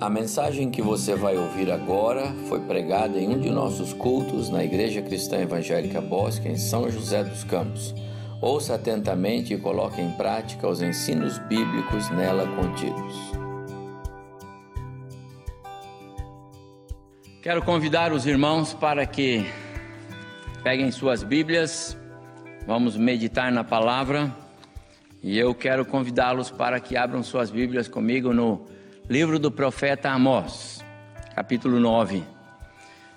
A mensagem que você vai ouvir agora foi pregada em um de nossos cultos na Igreja Cristã Evangélica Bosque, em São José dos Campos. Ouça atentamente e coloque em prática os ensinos bíblicos nela contidos. Quero convidar os irmãos para que peguem suas Bíblias, vamos meditar na palavra e eu quero convidá-los para que abram suas Bíblias comigo no livro do profeta Amós, capítulo 9.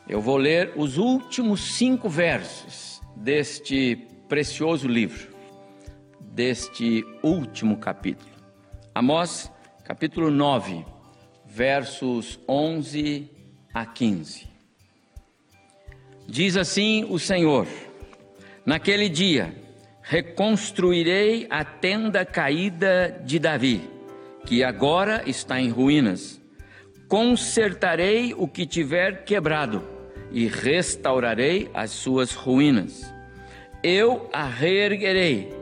Eu vou ler os últimos cinco versos deste precioso livro, deste último capítulo. Amós, capítulo 9, versos 11 a 15. Diz assim o Senhor: Naquele dia reconstruirei a tenda caída de Davi que agora está em ruínas. Consertarei o que tiver quebrado e restaurarei as suas ruínas. Eu a reerguerei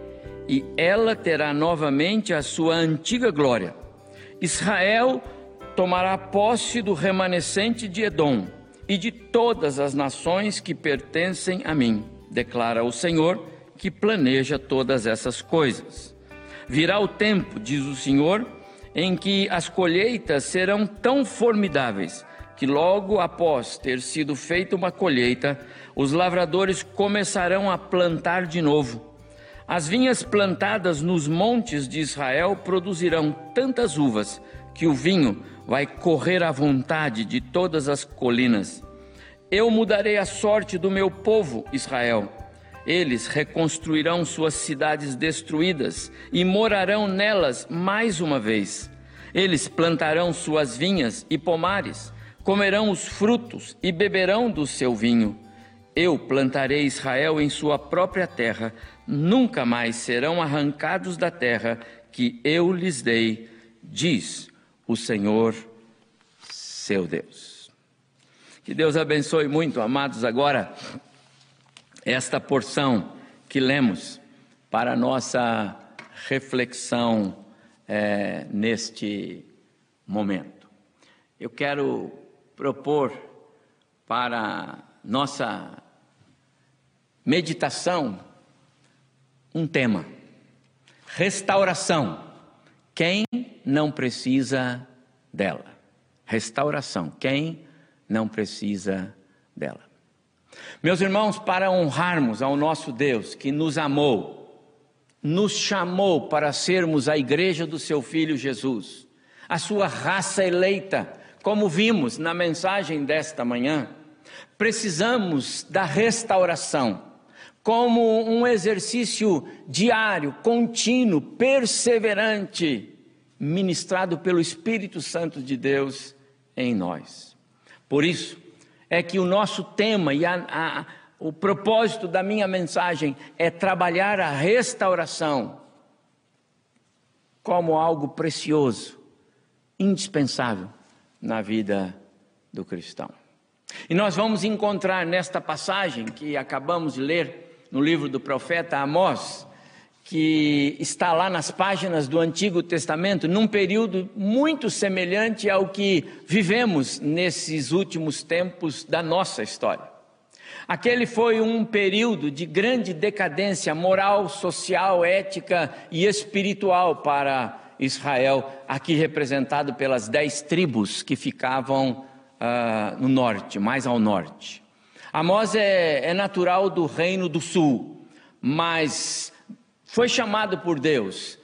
e ela terá novamente a sua antiga glória. Israel tomará posse do remanescente de Edom e de todas as nações que pertencem a mim, declara o Senhor, que planeja todas essas coisas. Virá o tempo, diz o Senhor, em que as colheitas serão tão formidáveis que logo após ter sido feita uma colheita, os lavradores começarão a plantar de novo. As vinhas plantadas nos montes de Israel produzirão tantas uvas que o vinho vai correr à vontade de todas as colinas. Eu mudarei a sorte do meu povo, Israel. Eles reconstruirão suas cidades destruídas e morarão nelas mais uma vez. Eles plantarão suas vinhas e pomares, comerão os frutos e beberão do seu vinho. Eu plantarei Israel em sua própria terra, nunca mais serão arrancados da terra que eu lhes dei, diz o Senhor, seu Deus. Que Deus abençoe muito, amados, agora esta porção que lemos para a nossa reflexão é, neste momento. Eu quero propor para nossa meditação um tema: restauração. Quem não precisa dela? Restauração. Quem não precisa dela? Meus irmãos, para honrarmos ao nosso Deus que nos amou, nos chamou para sermos a igreja do seu filho Jesus, a sua raça eleita, como vimos na mensagem desta manhã, precisamos da restauração como um exercício diário, contínuo, perseverante, ministrado pelo Espírito Santo de Deus em nós. Por isso, é que o nosso tema e a, a, o propósito da minha mensagem é trabalhar a restauração como algo precioso, indispensável na vida do cristão. E nós vamos encontrar nesta passagem que acabamos de ler no livro do profeta Amós, que está lá nas páginas do Antigo Testamento, num período muito semelhante ao que vivemos nesses últimos tempos da nossa história. Aquele foi um período de grande decadência moral, social, ética e espiritual para Israel, aqui representado pelas dez tribos que ficavam uh, no norte, mais ao norte. Amós é, é natural do reino do sul, mas foi chamado por Deus,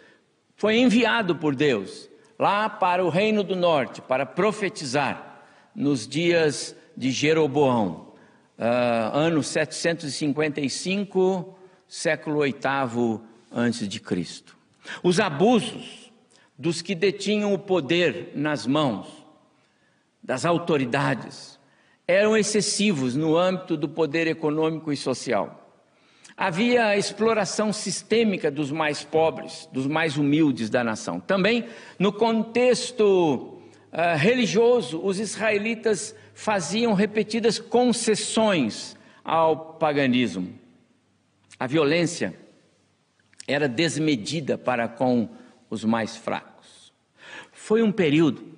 foi enviado por Deus lá para o reino do norte para profetizar nos dias de Jeroboão, uh, ano 755, século oitavo antes de Cristo. Os abusos dos que detinham o poder nas mãos das autoridades eram excessivos no âmbito do poder econômico e social. Havia a exploração sistêmica dos mais pobres, dos mais humildes da nação. Também, no contexto uh, religioso, os israelitas faziam repetidas concessões ao paganismo. A violência era desmedida para com os mais fracos. Foi um período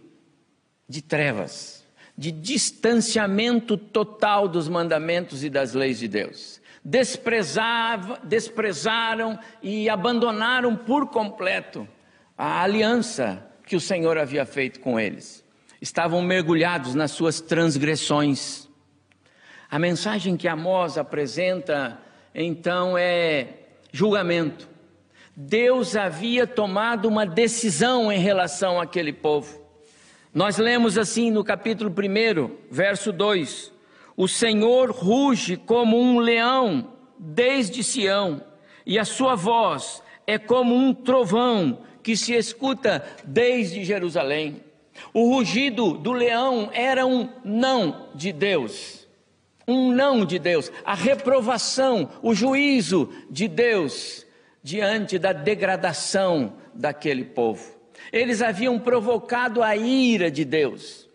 de trevas, de distanciamento total dos mandamentos e das leis de Deus. desprezaram e abandonaram por completo a aliança que o Senhor havia feito com eles. Estavam mergulhados nas suas transgressões. A mensagem que Amós apresenta então é julgamento. Deus havia tomado uma decisão em relação àquele povo. Nós lemos assim no capítulo 1, verso 2: O Senhor ruge como um leão desde Sião, e a sua voz é como um trovão que se escuta desde Jerusalém. O rugido do leão era um não de Deus. Um não de Deus, a reprovação, o juízo de Deus diante da degradação daquele povo. Eles haviam provocado a ira de Deus.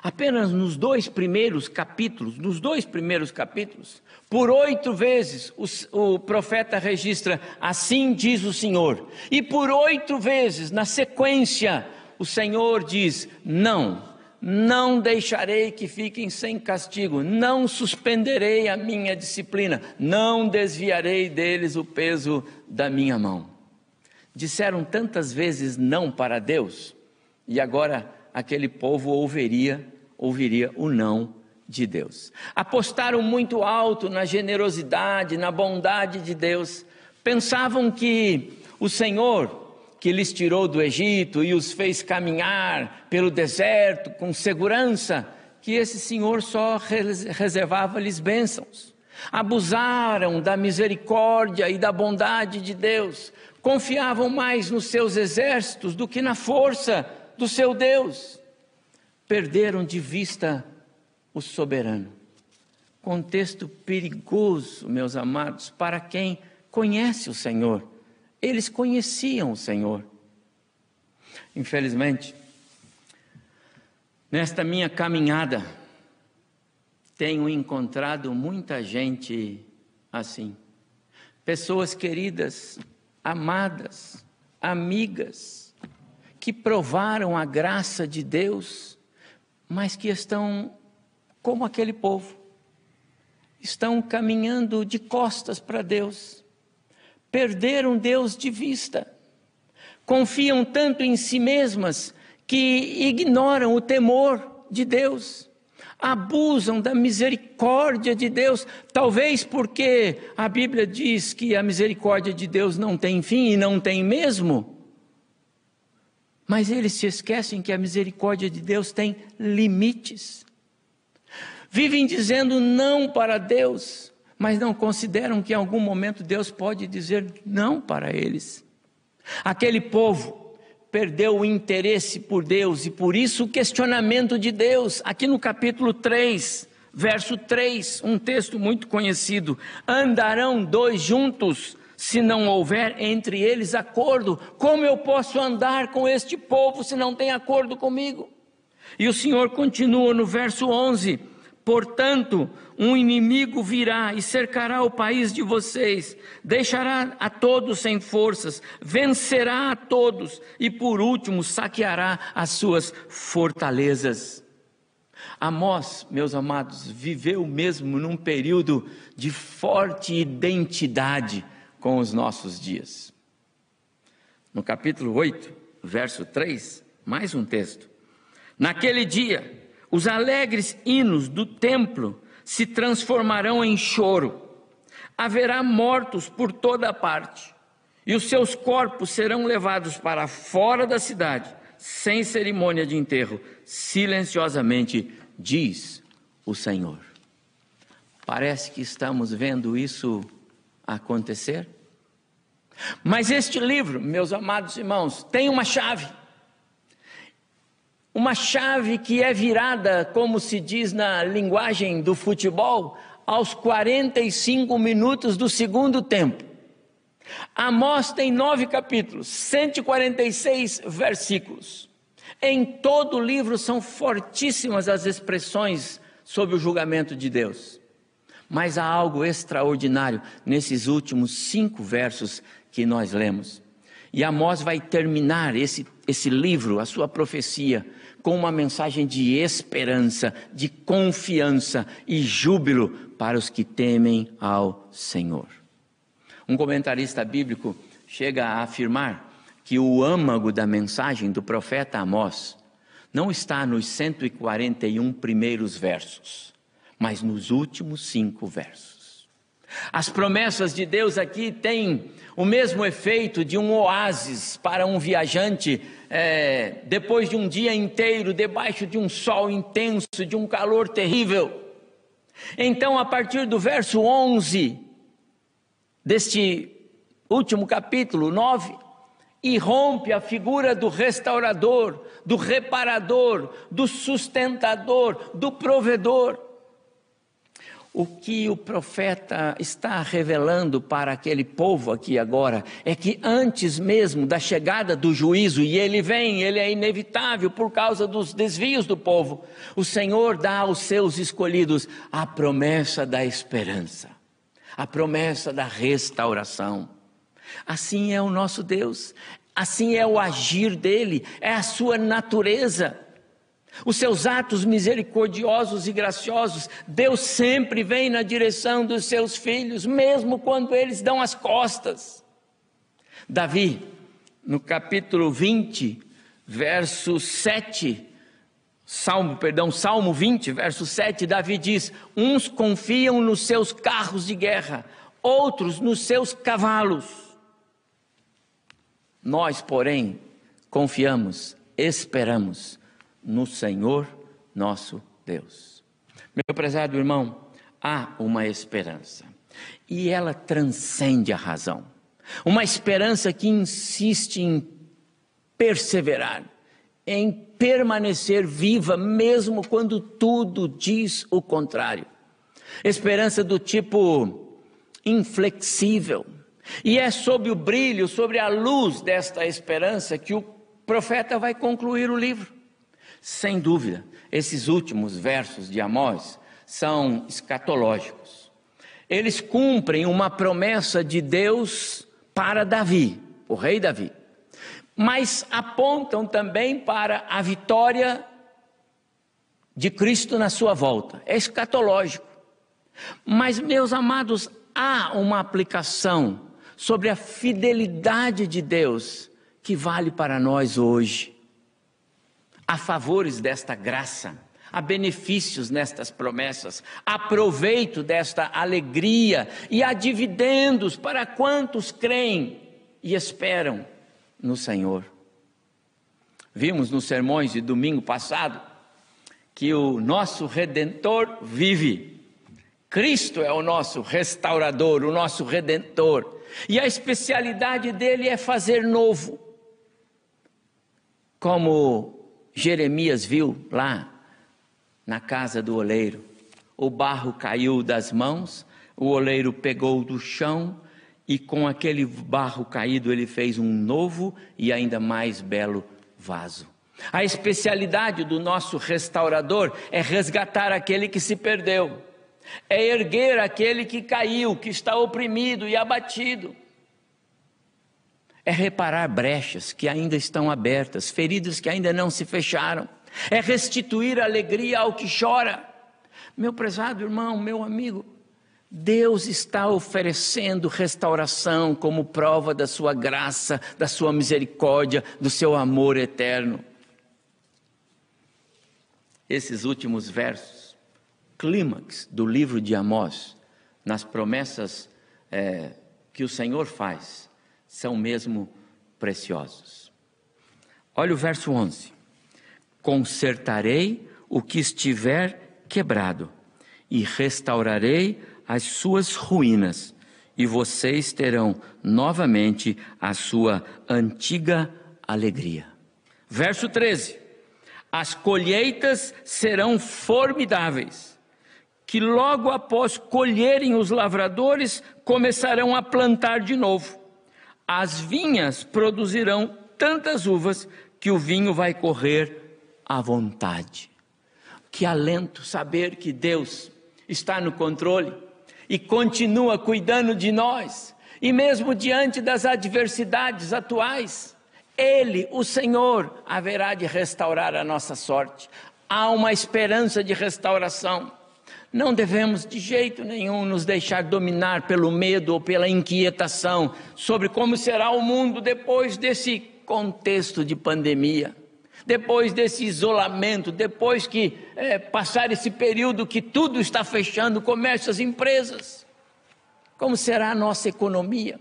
Apenas nos dois primeiros capítulos, nos dois primeiros capítulos, por oito vezes o, o, profeta registra, assim diz o Senhor. E por oito vezes, na sequência, o Senhor diz: não, não deixarei que fiquem sem castigo, não suspenderei a minha disciplina, não desviarei deles o peso da minha mão. Disseram tantas vezes não para Deus, e agora aquele povo ouviria, ouviria o não de Deus. Apostaram muito alto na generosidade, na bondade de Deus. Pensavam que o Senhor, que lhes tirou do Egito e os fez caminhar pelo deserto com segurança, que esse Senhor só reservava-lhes bênçãos. Abusaram da misericórdia e da bondade de Deus, confiavam mais nos seus exércitos do que na força do seu Deus. Perderam de vista o soberano. Contexto perigoso, meus amados, para quem conhece o Senhor. Eles conheciam o Senhor. Infelizmente, nesta minha caminhada, tenho encontrado muita gente assim. Pessoas queridas, amadas, amigas, que provaram a graça de Deus, mas que estão como aquele povo. Estão caminhando de costas para Deus. Perderam Deus de vista. Confiam tanto em si mesmas que ignoram o temor de Deus. Abusam da misericórdia de Deus, talvez porque a Bíblia diz que a misericórdia de Deus não tem fim e não tem mesmo. Mas eles se esquecem que a misericórdia de Deus tem limites vivem dizendo não para Deus, mas não consideram que em algum momento Deus pode dizer não para eles. Aquele povo perdeu o interesse por Deus e por isso o questionamento de Deus, aqui no capítulo 3, verso 3, um texto muito conhecido: andarão dois juntos se não houver entre eles acordo? Como eu posso andar com este povo se não tem acordo comigo? E o Senhor continua no verso 11: Portanto, um inimigo virá e cercará o país de vocês, deixará a todos sem forças, vencerá a todos e, por último, saqueará as suas fortalezas. Amós, meus amados, viveu mesmo num período de forte identidade com os nossos dias. No capítulo 8, verso 3, mais um texto. Naquele dia, os alegres hinos do templo se transformarão em choro. Haverá mortos por toda parte, e os seus corpos serão levados para fora da cidade, sem cerimônia de enterro, silenciosamente, diz o Senhor. Parece que estamos vendo isso acontecer. Mas este livro, meus amados irmãos, tem uma chave uma chave que é virada, como se diz na linguagem do futebol, aos 45 minutos do segundo tempo. Amós tem nove capítulos, 146 versículos. Em todo o livro são fortíssimas as expressões sobre o julgamento de Deus. Mas há algo extraordinário nesses últimos cinco versos que nós lemos. E Amós vai terminar esse, esse livro, a sua profecia, com uma mensagem de esperança, de confiança e júbilo para os que temem ao Senhor. Um comentarista bíblico chega a afirmar que o âmago da mensagem do profeta Amós não está nos 141 primeiros versos, mas nos últimos cinco versos. As promessas de Deus aqui têm o mesmo efeito de um oásis para um viajante é, depois de um dia inteiro debaixo de um sol intenso, de um calor terrível. Então, a partir do verso 11 deste último capítulo 9, irrompe a figura do restaurador, do reparador, do sustentador, do provedor. O que o profeta está revelando para aquele povo aqui agora é que antes mesmo da chegada do juízo, e ele vem, ele é inevitável por causa dos desvios do povo, o Senhor dá aos seus escolhidos a promessa da esperança, a promessa da restauração. Assim é o nosso Deus, assim é o agir dele, é a sua natureza. Os seus atos misericordiosos e graciosos, Deus sempre vem na direção dos seus filhos, mesmo quando eles dão as costas. Davi, no capítulo 20, verso 7, Salmo, perdão, Salmo 20, verso 7, Davi diz: Uns confiam nos seus carros de guerra, outros nos seus cavalos nós, porém, confiamos, esperamos no Senhor nosso Deus. Meu prezado irmão, há uma esperança e ela transcende a razão. Uma esperança que insiste em perseverar, em permanecer viva, mesmo quando tudo diz o contrário. Esperança do tipo inflexível, e é sob o brilho, sobre a luz desta esperança que o profeta vai concluir o livro. Sem dúvida, esses últimos versos de Amós são escatológicos. Eles cumprem uma promessa de Deus para Davi, o rei Davi, mas apontam também para a vitória de Cristo na sua volta. É escatológico. Mas, meus amados, há uma aplicação sobre a fidelidade de Deus que vale para nós hoje. Há favores desta graça, há benefícios nestas promessas, há proveito desta alegria e há dividendos para quantos creem e esperam no Senhor. Vimos nos sermões de domingo passado que o nosso redentor vive. Cristo é o nosso restaurador, o nosso redentor. E a especialidade dele é fazer novo. Como Jeremias viu lá na casa do oleiro. O barro caiu das mãos, o oleiro pegou do chão e com aquele barro caído ele fez um novo e ainda mais belo vaso. A especialidade do nosso restaurador é resgatar aquele que se perdeu é erguer aquele que caiu, que está oprimido e abatido. É reparar brechas que ainda estão abertas, feridas que ainda não se fecharam. É restituir alegria ao que chora. Meu prezado irmão, meu amigo, Deus está oferecendo restauração como prova da sua graça, da sua misericórdia, do seu amor eterno. Esses últimos versos clímax do livro de Amós, nas promessas é, que o Senhor faz, são mesmo preciosos. Olha o verso 11: Consertarei o que estiver quebrado, e restaurarei as suas ruínas, e vocês terão novamente a sua antiga alegria. Verso 13: As colheitas serão formidáveis que logo após colherem os lavradores, começarão a plantar de novo. As vinhas produzirão tantas uvas que o vinho vai correr à vontade. Que alento saber que Deus está no controle e continua cuidando de nós E mesmo diante das adversidades atuais, Ele, o Senhor, haverá de restaurar a nossa sorte. Há uma esperança de restauração. Não devemos de jeito nenhum nos deixar dominar pelo medo ou pela inquietação sobre como será o mundo depois desse contexto de pandemia, depois desse isolamento, depois que é, passar esse período que tudo está fechando, comércio, as empresas. Como será a nossa economia?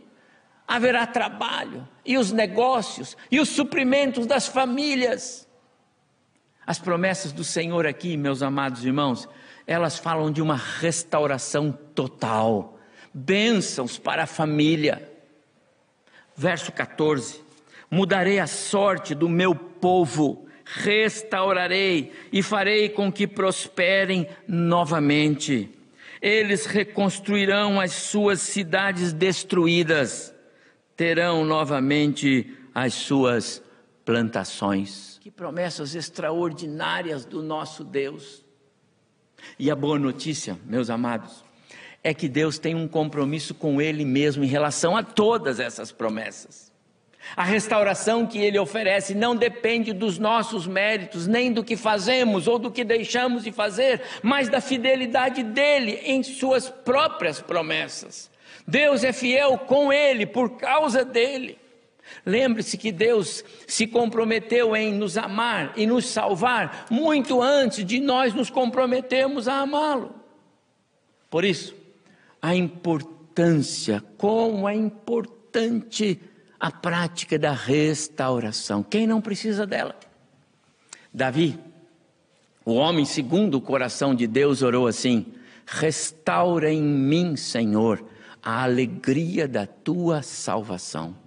Haverá trabalho, e os negócios, e os suprimentos das famílias. As promessas do Senhor aqui, meus amados irmãos, elas falam de uma restauração total, bênçãos para a família. Verso 14: Mudarei a sorte do meu povo, restaurarei e farei com que prosperem novamente. Eles reconstruirão as suas cidades destruídas, terão novamente as suas plantações. Que promessas extraordinárias do nosso Deus. E a boa notícia, meus amados, é que Deus tem um compromisso com Ele mesmo em relação a todas essas promessas. A restauração que Ele oferece não depende dos nossos méritos, nem do que fazemos ou do que deixamos de fazer, mas da fidelidade dEle em Suas próprias promessas. Deus é fiel com Ele por causa dEle. Lembre-se que Deus se comprometeu em nos amar e nos salvar muito antes de nós nos comprometermos a amá-lo. Por isso, a importância, como é importante a prática da restauração. Quem não precisa dela? Davi, o homem segundo o coração de Deus, orou assim: Restaura em mim, Senhor, a alegria da tua salvação.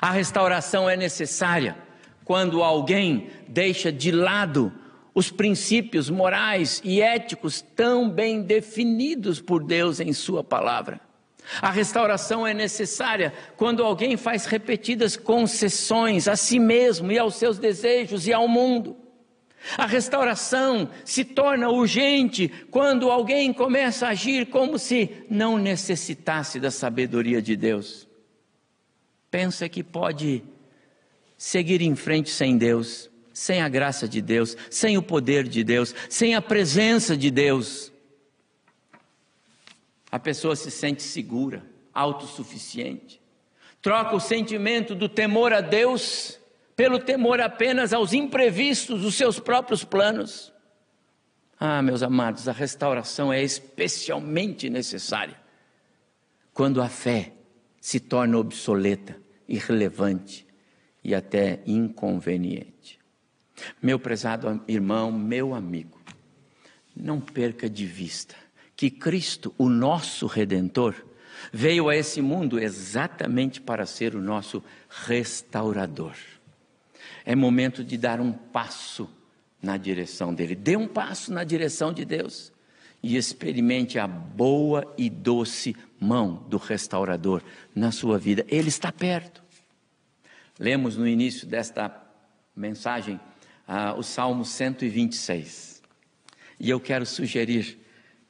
A restauração é necessária quando alguém deixa de lado os princípios morais e éticos tão bem definidos por Deus em Sua palavra. A restauração é necessária quando alguém faz repetidas concessões a si mesmo e aos seus desejos e ao mundo. A restauração se torna urgente quando alguém começa a agir como se não necessitasse da sabedoria de Deus pensa que pode seguir em frente sem Deus, sem a graça de Deus, sem o poder de Deus, sem a presença de Deus. A pessoa se sente segura, autossuficiente. Troca o sentimento do temor a Deus pelo temor apenas aos imprevistos dos seus próprios planos. Ah, meus amados, a restauração é especialmente necessária quando a fé se torna obsoleta, irrelevante e até inconveniente. Meu prezado irmão, meu amigo, não perca de vista que Cristo, o nosso redentor, veio a esse mundo exatamente para ser o nosso restaurador. É momento de dar um passo na direção dele. Dê um passo na direção de Deus e experimente a boa e doce mão do restaurador na sua vida. Ele está perto. Lemos no início desta mensagem ah, o Salmo 126. E eu quero sugerir,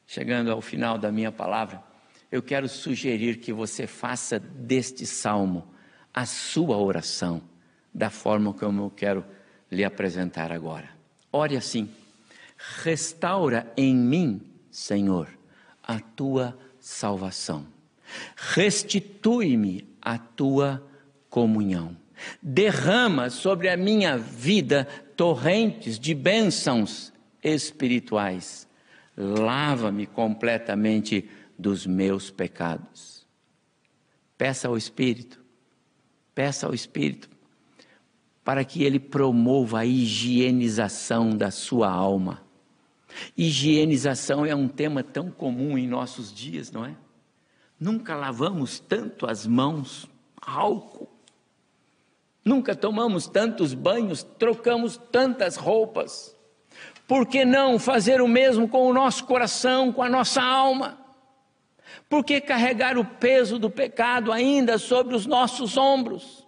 chegando ao final da minha palavra, eu quero sugerir que você faça deste salmo a sua oração, da forma como eu quero lhe apresentar agora. Ore assim: restaura em mim Senhor, a tua salvação. Restitui-me a tua comunhão. Derrama sobre a minha vida torrentes de bênçãos espirituais. Lava-me completamente dos meus pecados. Peça ao Espírito, peça ao Espírito, para que ele promova a higienização da sua alma Higienização é um tema tão comum em nossos dias, não é? Nunca lavamos tanto as mãos, álcool. Nunca tomamos tantos banhos, trocamos tantas roupas. Por que não fazer o mesmo com o nosso coração, com a nossa alma? Por que carregar o peso do pecado ainda sobre os nossos ombros?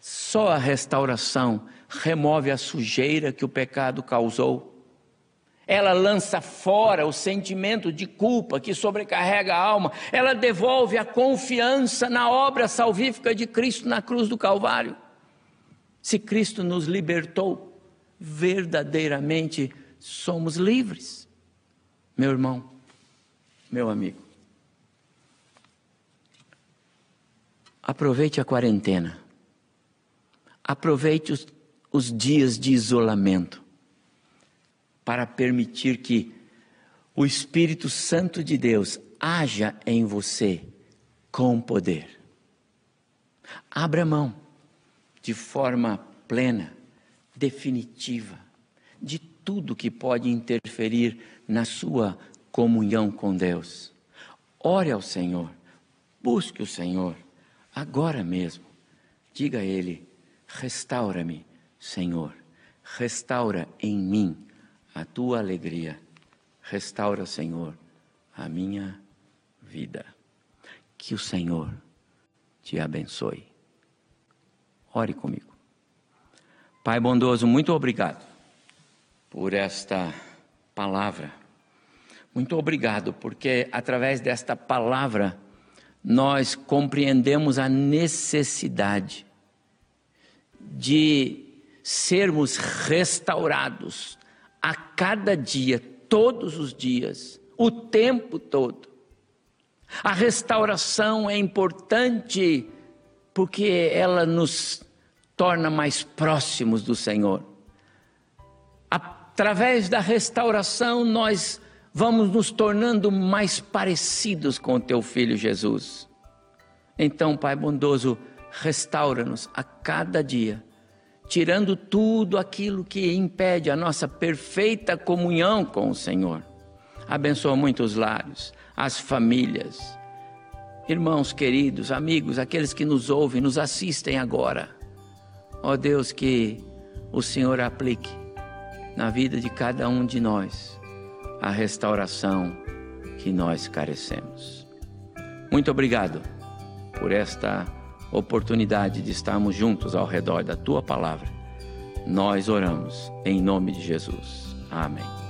Só a restauração remove a sujeira que o pecado causou ela lança fora o sentimento de culpa que sobrecarrega a alma, ela devolve a confiança na obra salvífica de Cristo na cruz do Calvário. Se Cristo nos libertou, verdadeiramente somos livres. Meu irmão, meu amigo, aproveite a quarentena, aproveite os, os dias de isolamento para permitir que o Espírito Santo de Deus haja em você com poder. Abra mão de forma plena, definitiva, de tudo que pode interferir na sua comunhão com Deus. Ore ao Senhor, busque o Senhor, agora mesmo. Diga a Ele: restaura-me, Senhor, restaura em mim a tua alegria. Restaura, Senhor, a minha vida. Que o Senhor te abençoe. Ore comigo. Pai bondoso, muito obrigado por esta palavra. Muito obrigado, porque através desta palavra nós compreendemos a necessidade de sermos restaurados a cada dia, todos os dias, o tempo todo. A restauração é importante porque ela nos torna mais próximos do Senhor. Através da restauração, nós vamos nos tornando mais parecidos com o teu filho Jesus. Então, Pai bondoso, restaura-nos a cada dia tirando tudo aquilo que impede a nossa perfeita comunhão com o Senhor. Abençoa muitos lares, as famílias, irmãos queridos, amigos, aqueles que nos ouvem, nos assistem agora. Ó Deus, que o Senhor aplique na vida de cada um de nós a restauração que nós carecemos. Muito obrigado por esta oportunidade de estarmos juntos ao redor da tua palavra. Nós oramos em nome de Jesus. Amém.